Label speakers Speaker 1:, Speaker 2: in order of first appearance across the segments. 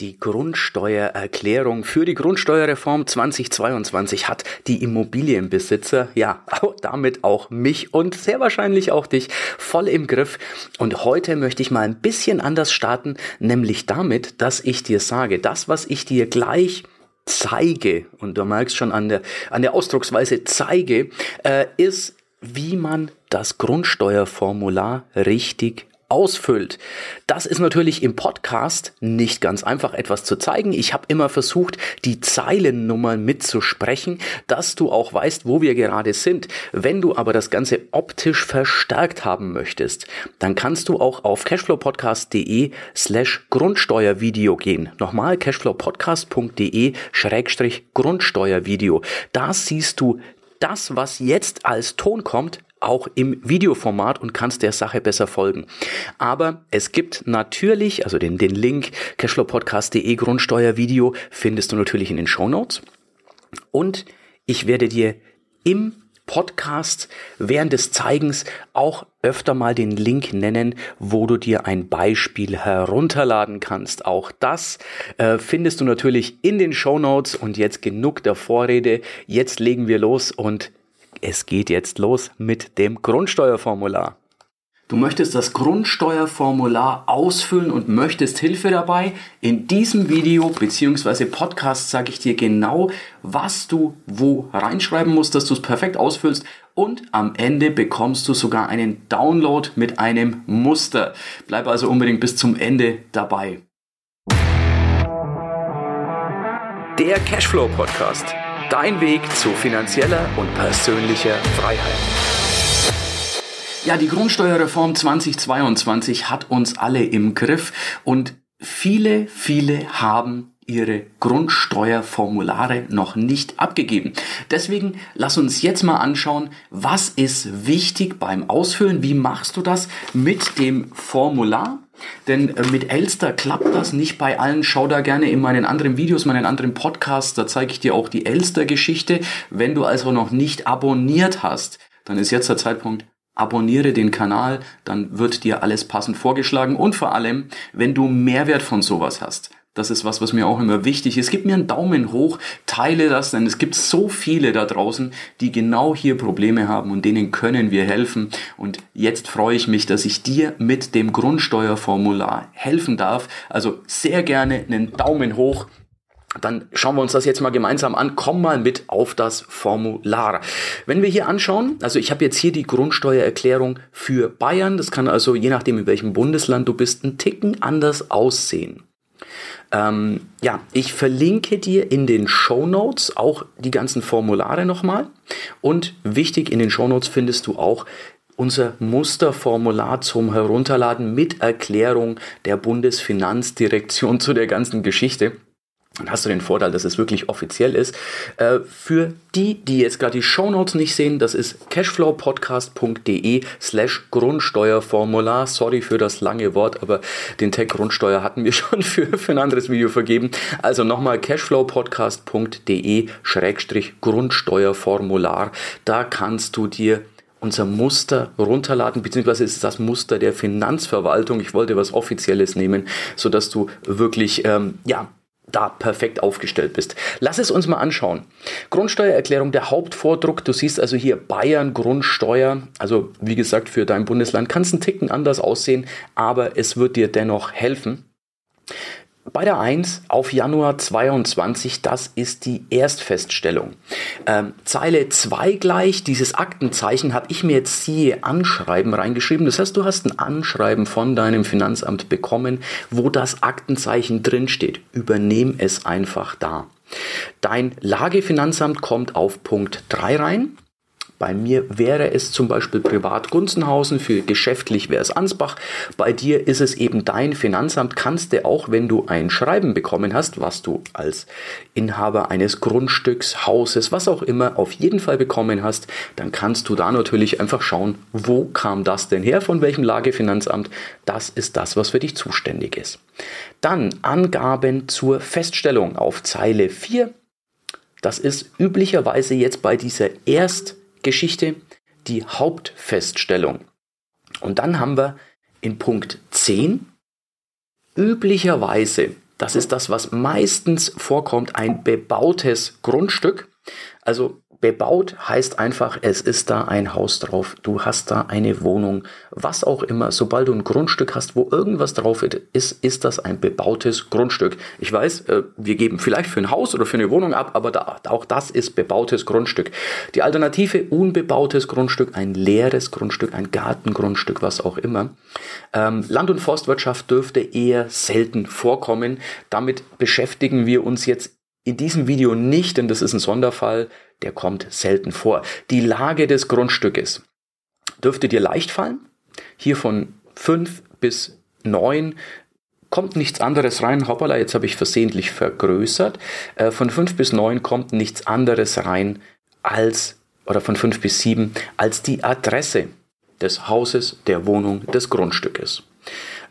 Speaker 1: Die Grundsteuererklärung für die Grundsteuerreform 2022 hat die Immobilienbesitzer, ja, damit auch mich und sehr wahrscheinlich auch dich voll im Griff. Und heute möchte ich mal ein bisschen anders starten, nämlich damit, dass ich dir sage, das, was ich dir gleich zeige, und du merkst schon an der, an der Ausdrucksweise zeige, äh, ist, wie man das Grundsteuerformular richtig ausfüllt. Das ist natürlich im Podcast nicht ganz einfach etwas zu zeigen. Ich habe immer versucht, die Zeilennummern mitzusprechen, dass du auch weißt, wo wir gerade sind. Wenn du aber das Ganze optisch verstärkt haben möchtest, dann kannst du auch auf cashflowpodcast.de slash Grundsteuervideo gehen. Nochmal cashflowpodcast.de schrägstrich Grundsteuervideo. Da siehst du das, was jetzt als Ton kommt, auch im Videoformat und kannst der Sache besser folgen. Aber es gibt natürlich, also den, den Link cashflowpodcast.de Grundsteuervideo findest du natürlich in den Show Notes. Und ich werde dir im Podcast während des Zeigens auch öfter mal den Link nennen, wo du dir ein Beispiel herunterladen kannst. Auch das äh, findest du natürlich in den Show Notes und jetzt genug der Vorrede. Jetzt legen wir los und es geht jetzt los mit dem Grundsteuerformular. Du möchtest das Grundsteuerformular ausfüllen und möchtest Hilfe dabei. In diesem Video bzw. Podcast sage ich dir genau, was du wo reinschreiben musst, dass du es perfekt ausfüllst. Und am Ende bekommst du sogar einen Download mit einem Muster. Bleib also unbedingt bis zum Ende dabei. Der Cashflow Podcast Dein Weg zu finanzieller und persönlicher Freiheit. Ja, die Grundsteuerreform 2022 hat uns alle im Griff und viele, viele haben ihre Grundsteuerformulare noch nicht abgegeben. Deswegen lass uns jetzt mal anschauen, was ist wichtig beim Ausfüllen, wie machst du das mit dem Formular denn äh, mit Elster klappt das nicht bei allen. Schau da gerne in meinen anderen Videos, meinen anderen Podcasts. Da zeige ich dir auch die Elster-Geschichte. Wenn du also noch nicht abonniert hast, dann ist jetzt der Zeitpunkt, abonniere den Kanal, dann wird dir alles passend vorgeschlagen und vor allem, wenn du Mehrwert von sowas hast, das ist was, was mir auch immer wichtig ist. Gib mir einen Daumen hoch, teile das, denn es gibt so viele da draußen, die genau hier Probleme haben und denen können wir helfen. Und jetzt freue ich mich, dass ich dir mit dem Grundsteuerformular helfen darf. Also sehr gerne einen Daumen hoch. Dann schauen wir uns das jetzt mal gemeinsam an. Komm mal mit auf das Formular. Wenn wir hier anschauen, also ich habe jetzt hier die Grundsteuererklärung für Bayern. Das kann also je nachdem, in welchem Bundesland du bist, ein Ticken anders aussehen. Ähm, ja, ich verlinke dir in den Show Notes auch die ganzen Formulare nochmal. Und wichtig, in den Show Notes findest du auch unser Musterformular zum Herunterladen mit Erklärung der Bundesfinanzdirektion zu der ganzen Geschichte. Dann hast du den Vorteil, dass es wirklich offiziell ist. Äh, für die, die jetzt gerade die Shownotes nicht sehen, das ist cashflowpodcast.de slash Grundsteuerformular. Sorry für das lange Wort, aber den Tag Grundsteuer hatten wir schon für, für ein anderes Video vergeben. Also nochmal cashflowpodcast.de schrägstrich Grundsteuerformular. Da kannst du dir unser Muster runterladen, beziehungsweise ist es das Muster der Finanzverwaltung. Ich wollte was Offizielles nehmen, sodass du wirklich ähm, ja, da perfekt aufgestellt bist. Lass es uns mal anschauen. Grundsteuererklärung, der Hauptvordruck. Du siehst also hier Bayern Grundsteuer. Also wie gesagt, für dein Bundesland kann es ein Ticken anders aussehen, aber es wird dir dennoch helfen. Bei der 1 auf Januar 22, das ist die Erstfeststellung. Ähm, Zeile 2 gleich, dieses Aktenzeichen habe ich mir jetzt siehe Anschreiben reingeschrieben. Das heißt, du hast ein Anschreiben von deinem Finanzamt bekommen, wo das Aktenzeichen drinsteht. Übernehm es einfach da. Dein Lagefinanzamt kommt auf Punkt 3 rein. Bei mir wäre es zum Beispiel Privat Gunzenhausen, für geschäftlich wäre es Ansbach. Bei dir ist es eben dein Finanzamt. Kannst du auch, wenn du ein Schreiben bekommen hast, was du als Inhaber eines Grundstücks, Hauses, was auch immer auf jeden Fall bekommen hast, dann kannst du da natürlich einfach schauen, wo kam das denn her, von welchem Lagefinanzamt. Das ist das, was für dich zuständig ist. Dann Angaben zur Feststellung auf Zeile 4. Das ist üblicherweise jetzt bei dieser Erst Geschichte die Hauptfeststellung. Und dann haben wir in Punkt 10 üblicherweise das ist das, was meistens vorkommt, ein bebautes Grundstück. Also Bebaut heißt einfach, es ist da ein Haus drauf, du hast da eine Wohnung, was auch immer. Sobald du ein Grundstück hast, wo irgendwas drauf ist, ist das ein bebautes Grundstück. Ich weiß, äh, wir geben vielleicht für ein Haus oder für eine Wohnung ab, aber da, auch das ist bebautes Grundstück. Die Alternative, unbebautes Grundstück, ein leeres Grundstück, ein Gartengrundstück, was auch immer. Ähm, Land- und Forstwirtschaft dürfte eher selten vorkommen. Damit beschäftigen wir uns jetzt in diesem Video nicht, denn das ist ein Sonderfall, der kommt selten vor. Die Lage des Grundstückes dürfte dir leicht fallen. Hier von 5 bis 9 kommt nichts anderes rein. Hoppala, jetzt habe ich versehentlich vergrößert. Äh, von 5 bis 9 kommt nichts anderes rein als, oder von 5 bis 7, als die Adresse des Hauses, der Wohnung, des Grundstückes.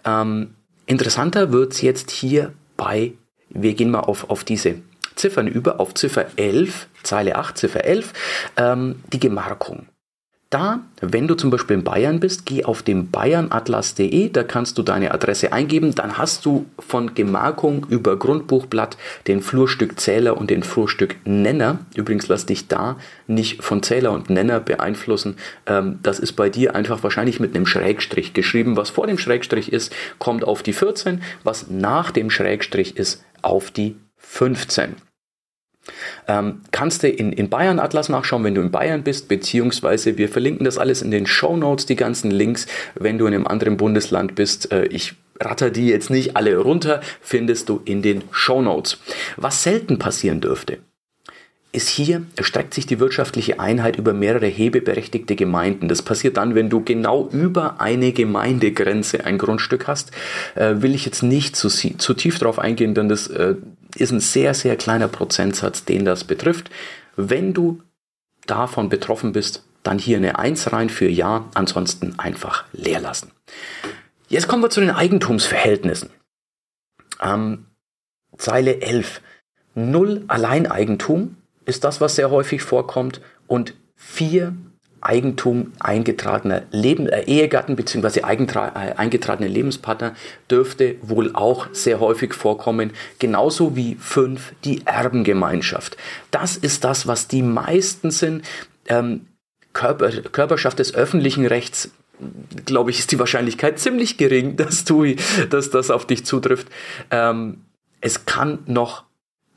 Speaker 1: Ähm, interessanter wird es jetzt hier bei, wir gehen mal auf, auf diese Ziffern über auf Ziffer 11, Zeile 8, Ziffer 11, ähm, die Gemarkung. Da, wenn du zum Beispiel in Bayern bist, geh auf den bayernatlas.de, da kannst du deine Adresse eingeben, dann hast du von Gemarkung über Grundbuchblatt den Flurstückzähler und den Flurstücknenner. Übrigens lass dich da nicht von Zähler und Nenner beeinflussen. Ähm, das ist bei dir einfach wahrscheinlich mit einem Schrägstrich geschrieben. Was vor dem Schrägstrich ist, kommt auf die 14, was nach dem Schrägstrich ist, auf die 15. Ähm, kannst du in, in Bayern Atlas nachschauen, wenn du in Bayern bist, beziehungsweise wir verlinken das alles in den Show Notes, die ganzen Links, wenn du in einem anderen Bundesland bist. Äh, ich ratter die jetzt nicht alle runter, findest du in den Show Notes. Was selten passieren dürfte, ist hier, erstreckt sich die wirtschaftliche Einheit über mehrere hebeberechtigte Gemeinden. Das passiert dann, wenn du genau über eine Gemeindegrenze ein Grundstück hast. Äh, will ich jetzt nicht zu, zu tief drauf eingehen, denn das äh, ist ein sehr, sehr kleiner Prozentsatz, den das betrifft. Wenn du davon betroffen bist, dann hier eine 1 rein für Ja, ansonsten einfach leer lassen. Jetzt kommen wir zu den Eigentumsverhältnissen. Ähm, Zeile 11. Null Alleineigentum ist das, was sehr häufig vorkommt und vier Eigentum eingetragener Leben, äh, Ehegatten bzw. Äh, eingetragene Lebenspartner dürfte wohl auch sehr häufig vorkommen, genauso wie fünf die Erbengemeinschaft. Das ist das, was die meisten sind. Ähm, Körper, Körperschaft des öffentlichen Rechts glaube ich, ist die Wahrscheinlichkeit ziemlich gering, dass du, dass das auf dich zutrifft. Ähm, es kann noch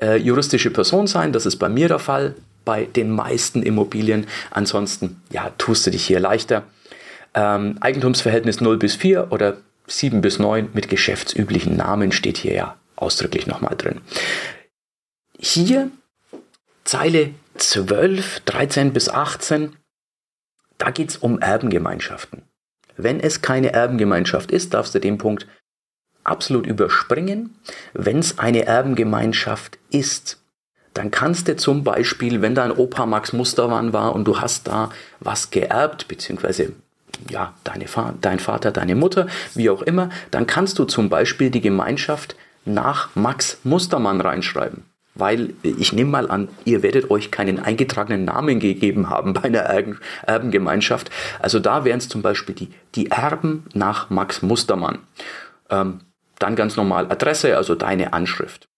Speaker 1: äh, juristische Person sein, das ist bei mir der Fall bei den meisten Immobilien. Ansonsten, ja, tust du dich hier leichter. Ähm, Eigentumsverhältnis 0 bis 4 oder 7 bis 9 mit geschäftsüblichen Namen steht hier ja ausdrücklich nochmal drin. Hier Zeile 12, 13 bis 18, da geht es um Erbengemeinschaften. Wenn es keine Erbengemeinschaft ist, darfst du den Punkt absolut überspringen. Wenn es eine Erbengemeinschaft ist, dann kannst du zum Beispiel, wenn dein Opa Max Mustermann war und du hast da was geerbt, beziehungsweise ja, deine, dein Vater, deine Mutter, wie auch immer, dann kannst du zum Beispiel die Gemeinschaft nach Max Mustermann reinschreiben. Weil ich nehme mal an, ihr werdet euch keinen eingetragenen Namen gegeben haben bei einer Erbengemeinschaft. Also da wären es zum Beispiel die, die Erben nach Max Mustermann. Ähm, dann ganz normal Adresse, also deine Anschrift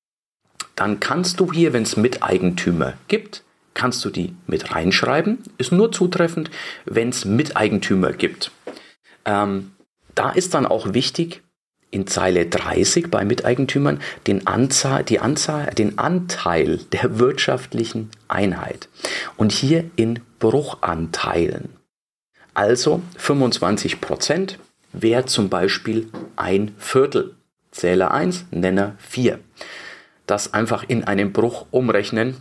Speaker 1: dann kannst du hier, wenn es Miteigentümer gibt, kannst du die mit reinschreiben. Ist nur zutreffend, wenn es Miteigentümer gibt. Ähm, da ist dann auch wichtig, in Zeile 30 bei Miteigentümern den, Anzahl, die Anzahl, den Anteil der wirtschaftlichen Einheit. Und hier in Bruchanteilen. Also 25 Prozent wäre zum Beispiel ein Viertel. Zähler 1, Nenner 4 das einfach in einen Bruch umrechnen.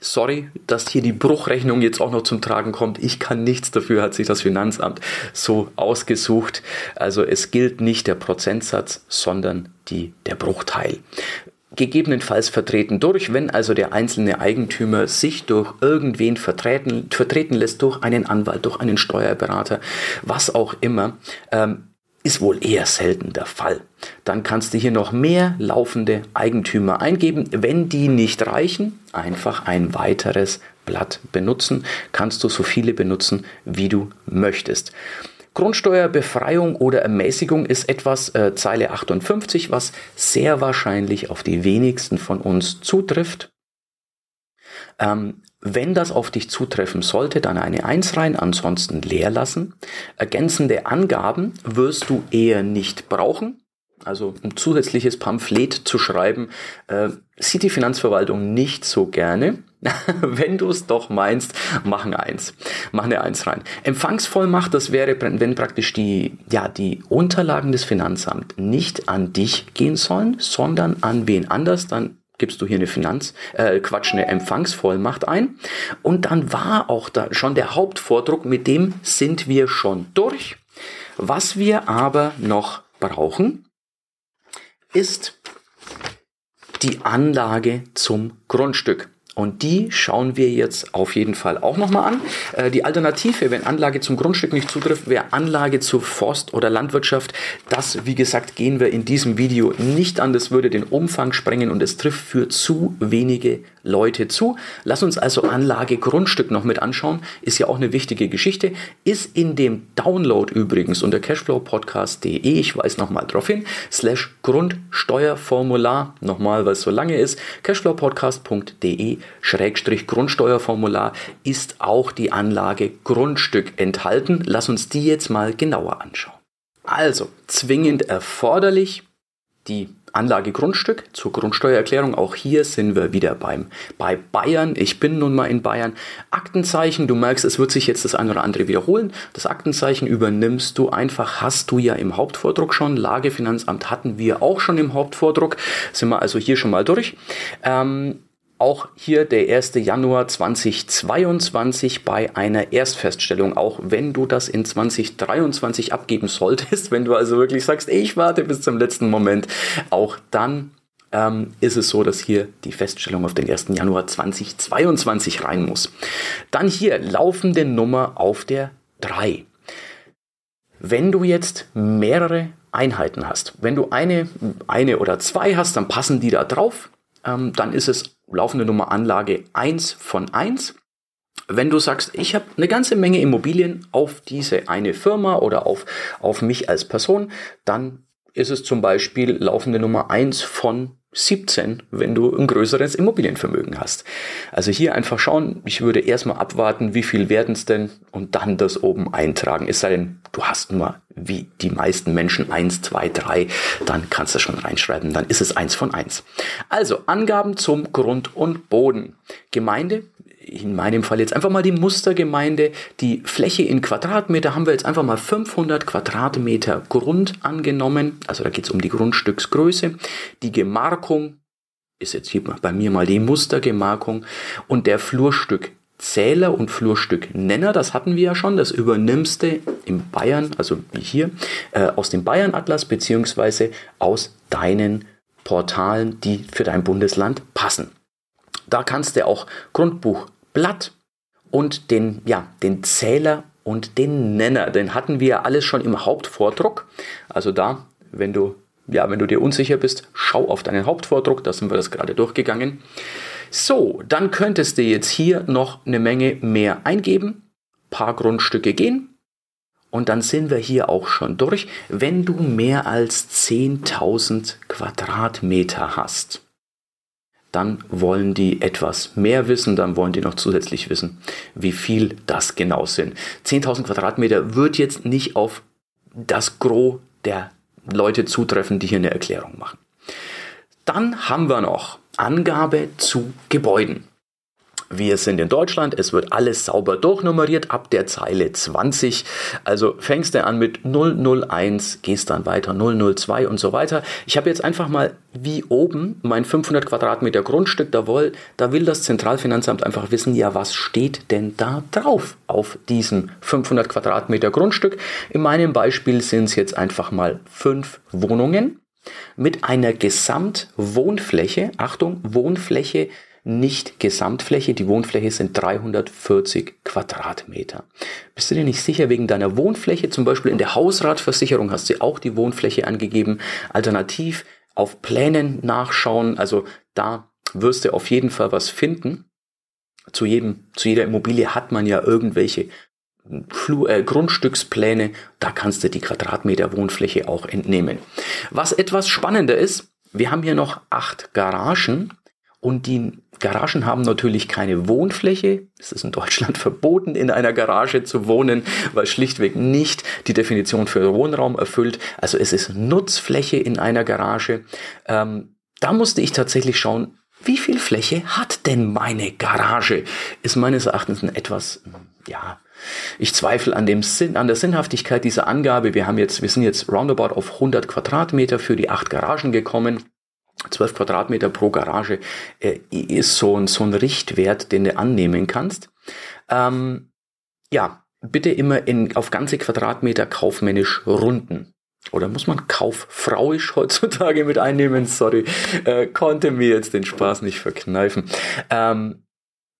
Speaker 1: Sorry, dass hier die Bruchrechnung jetzt auch noch zum Tragen kommt. Ich kann nichts dafür, hat sich das Finanzamt so ausgesucht. Also es gilt nicht der Prozentsatz, sondern die, der Bruchteil gegebenenfalls vertreten durch, wenn also der einzelne Eigentümer sich durch irgendwen vertreten, vertreten lässt, durch einen Anwalt, durch einen Steuerberater, was auch immer, ähm, ist wohl eher selten der Fall. Dann kannst du hier noch mehr laufende Eigentümer eingeben. Wenn die nicht reichen, einfach ein weiteres Blatt benutzen. Kannst du so viele benutzen, wie du möchtest. Grundsteuerbefreiung oder Ermäßigung ist etwas, äh, Zeile 58, was sehr wahrscheinlich auf die wenigsten von uns zutrifft. Ähm, wenn das auf dich zutreffen sollte, dann eine 1 rein, ansonsten leer lassen. Ergänzende Angaben wirst du eher nicht brauchen. Also ein zusätzliches Pamphlet zu schreiben, äh, sieht die Finanzverwaltung nicht so gerne. wenn du es doch meinst, mach eine Eins. Mach eine Eins rein. Empfangsvollmacht, das wäre, wenn praktisch die, ja, die Unterlagen des Finanzamts nicht an dich gehen sollen, sondern an wen anders, dann gibst du hier eine Finanz, äh, Quatsch, eine Empfangsvollmacht ein. Und dann war auch da schon der Hauptvordruck, mit dem sind wir schon durch. Was wir aber noch brauchen, ist die Anlage zum Grundstück. Und die schauen wir jetzt auf jeden Fall auch nochmal an. Äh, die Alternative, wenn Anlage zum Grundstück nicht zutrifft, wäre Anlage zur Forst- oder Landwirtschaft. Das, wie gesagt, gehen wir in diesem Video nicht an. Das würde den Umfang sprengen und es trifft für zu wenige Leute zu. Lass uns also Anlage Grundstück noch mit anschauen. Ist ja auch eine wichtige Geschichte. Ist in dem Download übrigens unter cashflowpodcast.de, ich weise nochmal drauf hin, slash Grundsteuerformular, nochmal, weil es so lange ist, cashflowpodcast.de Grundsteuerformular ist auch die Anlage Grundstück enthalten. Lass uns die jetzt mal genauer anschauen. Also, zwingend erforderlich die Anlage Grundstück zur Grundsteuererklärung. Auch hier sind wir wieder beim, bei Bayern. Ich bin nun mal in Bayern. Aktenzeichen, du merkst, es wird sich jetzt das eine oder andere wiederholen. Das Aktenzeichen übernimmst du einfach, hast du ja im Hauptvordruck schon. Lagefinanzamt hatten wir auch schon im Hauptvordruck. Sind wir also hier schon mal durch. Ähm, auch hier der 1. Januar 2022 bei einer Erstfeststellung, auch wenn du das in 2023 abgeben solltest, wenn du also wirklich sagst, ich warte bis zum letzten Moment, auch dann ähm, ist es so, dass hier die Feststellung auf den 1. Januar 2022 rein muss. Dann hier laufende Nummer auf der 3. Wenn du jetzt mehrere Einheiten hast, wenn du eine, eine oder zwei hast, dann passen die da drauf. Ähm, dann ist es laufende Nummer Anlage 1 von 1. Wenn du sagst, ich habe eine ganze Menge Immobilien auf diese eine Firma oder auf, auf mich als Person, dann ist es zum Beispiel laufende Nummer 1 von 17, wenn du ein größeres Immobilienvermögen hast. Also hier einfach schauen, ich würde erstmal abwarten, wie viel werden es denn und dann das oben eintragen. Es sei denn, du hast nur wie die meisten Menschen 1, 2, 3, dann kannst du schon reinschreiben, dann ist es 1 von 1. Also Angaben zum Grund und Boden. Gemeinde, in meinem Fall jetzt einfach mal die Mustergemeinde. Die Fläche in Quadratmeter haben wir jetzt einfach mal 500 Quadratmeter Grund angenommen. Also da geht es um die Grundstücksgröße. Die Gemarkung ist jetzt hier bei mir mal die Mustergemarkung und der Flurstück Zähler und Flurstück Nenner, das hatten wir ja schon, das übernimmst du im Bayern, also wie hier, äh, aus dem Bayern-Atlas beziehungsweise aus deinen Portalen, die für dein Bundesland passen. Da kannst du auch Grundbuch Blatt und den, ja, den Zähler und den Nenner. Den hatten wir alles schon im Hauptvordruck. Also da, wenn du, ja, wenn du dir unsicher bist, schau auf deinen Hauptvordruck, da sind wir das gerade durchgegangen. So, dann könntest du jetzt hier noch eine Menge mehr eingeben, paar Grundstücke gehen und dann sind wir hier auch schon durch. Wenn du mehr als 10.000 Quadratmeter hast, dann wollen die etwas mehr wissen, dann wollen die noch zusätzlich wissen, wie viel das genau sind. 10.000 Quadratmeter wird jetzt nicht auf das Gros der Leute zutreffen, die hier eine Erklärung machen. Dann haben wir noch Angabe zu Gebäuden. Wir sind in Deutschland, es wird alles sauber durchnummeriert ab der Zeile 20. Also fängst du an mit 001, gehst dann weiter 002 und so weiter. Ich habe jetzt einfach mal wie oben mein 500 Quadratmeter Grundstück, da will, da will das Zentralfinanzamt einfach wissen, ja, was steht denn da drauf auf diesem 500 Quadratmeter Grundstück? In meinem Beispiel sind es jetzt einfach mal fünf Wohnungen mit einer Gesamtwohnfläche, Achtung, Wohnfläche nicht Gesamtfläche. Die Wohnfläche sind 340 Quadratmeter. Bist du dir nicht sicher wegen deiner Wohnfläche? Zum Beispiel in der Hausratversicherung hast du auch die Wohnfläche angegeben. Alternativ auf Plänen nachschauen. Also da wirst du auf jeden Fall was finden. Zu jedem, zu jeder Immobilie hat man ja irgendwelche Flu äh, Grundstückspläne, da kannst du die Quadratmeter Wohnfläche auch entnehmen. Was etwas spannender ist, wir haben hier noch acht Garagen und die Garagen haben natürlich keine Wohnfläche. Es ist in Deutschland verboten, in einer Garage zu wohnen, weil schlichtweg nicht die Definition für Wohnraum erfüllt. Also es ist Nutzfläche in einer Garage. Ähm, da musste ich tatsächlich schauen, wie viel Fläche hat denn meine Garage? Ist meines Erachtens ein etwas, ja, ich zweifle an dem Sinn, an der Sinnhaftigkeit dieser Angabe. Wir haben jetzt, wir sind jetzt roundabout auf 100 Quadratmeter für die acht Garagen gekommen. 12 Quadratmeter pro Garage äh, ist so ein, so ein Richtwert, den du annehmen kannst. Ähm, ja, bitte immer in, auf ganze Quadratmeter kaufmännisch runden. Oder muss man kauffrauisch heutzutage mit einnehmen? Sorry, äh, konnte mir jetzt den Spaß nicht verkneifen. Ähm,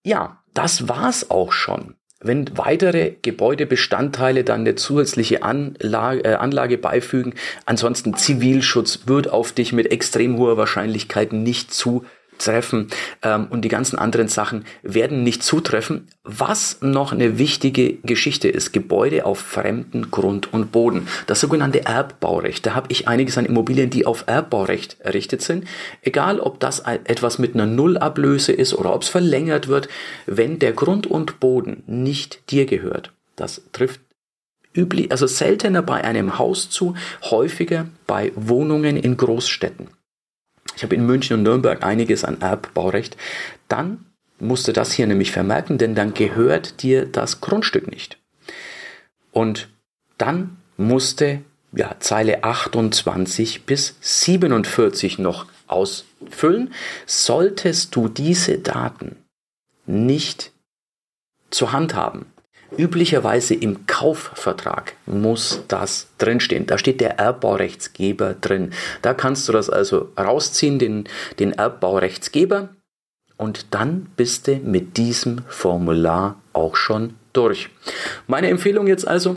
Speaker 1: ja, das war's auch schon. Wenn weitere Gebäudebestandteile dann eine zusätzliche Anlage, äh, Anlage beifügen, ansonsten Zivilschutz wird auf dich mit extrem hoher Wahrscheinlichkeit nicht zu treffen ähm, und die ganzen anderen Sachen werden nicht zutreffen. Was noch eine wichtige Geschichte ist, Gebäude auf fremden Grund und Boden. Das sogenannte Erbbaurecht. Da habe ich einiges an Immobilien, die auf Erbbaurecht errichtet sind. Egal, ob das etwas mit einer Nullablöse ist oder ob es verlängert wird, wenn der Grund und Boden nicht dir gehört. Das trifft üblich, also seltener bei einem Haus zu, häufiger bei Wohnungen in Großstädten ich habe in München und Nürnberg einiges an Erbbaurecht, dann musst du das hier nämlich vermerken, denn dann gehört dir das Grundstück nicht. Und dann musste ja, Zeile 28 bis 47 noch ausfüllen. Solltest du diese Daten nicht zur Hand haben, Üblicherweise im Kaufvertrag muss das drinstehen. Da steht der Erbbaurechtsgeber drin. Da kannst du das also rausziehen, den, den Erbbaurechtsgeber, und dann bist du mit diesem Formular auch schon durch. Meine Empfehlung jetzt also,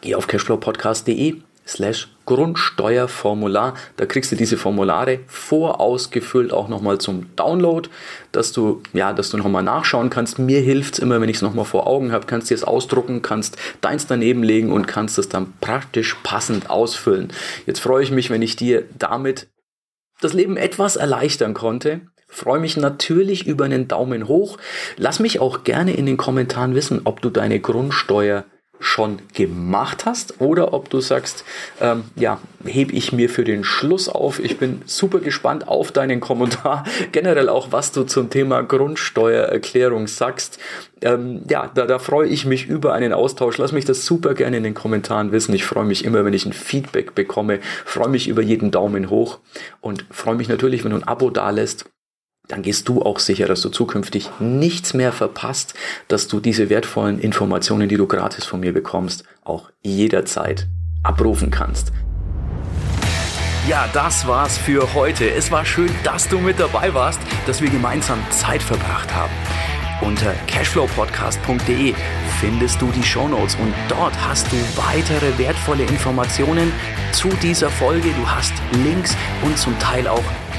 Speaker 1: geh auf cashflowpodcast.de, slash Grundsteuerformular. Da kriegst du diese Formulare vorausgefüllt auch nochmal zum Download, dass du, ja, dass du nochmal nachschauen kannst. Mir hilft es immer, wenn ich es nochmal vor Augen habe, kannst dir es ausdrucken, kannst deins daneben legen und kannst es dann praktisch passend ausfüllen. Jetzt freue ich mich, wenn ich dir damit das Leben etwas erleichtern konnte. Freue mich natürlich über einen Daumen hoch. Lass mich auch gerne in den Kommentaren wissen, ob du deine Grundsteuer schon gemacht hast oder ob du sagst, ähm, ja, hebe ich mir für den Schluss auf. Ich bin super gespannt auf deinen Kommentar. Generell auch, was du zum Thema Grundsteuererklärung sagst. Ähm, ja, da, da freue ich mich über einen Austausch. Lass mich das super gerne in den Kommentaren wissen. Ich freue mich immer, wenn ich ein Feedback bekomme. Freue mich über jeden Daumen hoch und freue mich natürlich, wenn du ein Abo dalässt dann gehst du auch sicher, dass du zukünftig nichts mehr verpasst, dass du diese wertvollen Informationen, die du gratis von mir bekommst, auch jederzeit abrufen kannst. Ja, das war's für heute. Es war schön, dass du mit dabei warst, dass wir gemeinsam Zeit verbracht haben. Unter cashflowpodcast.de findest du die Shownotes und dort hast du weitere wertvolle Informationen zu dieser Folge. Du hast Links und zum Teil auch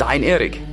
Speaker 1: dein Erik.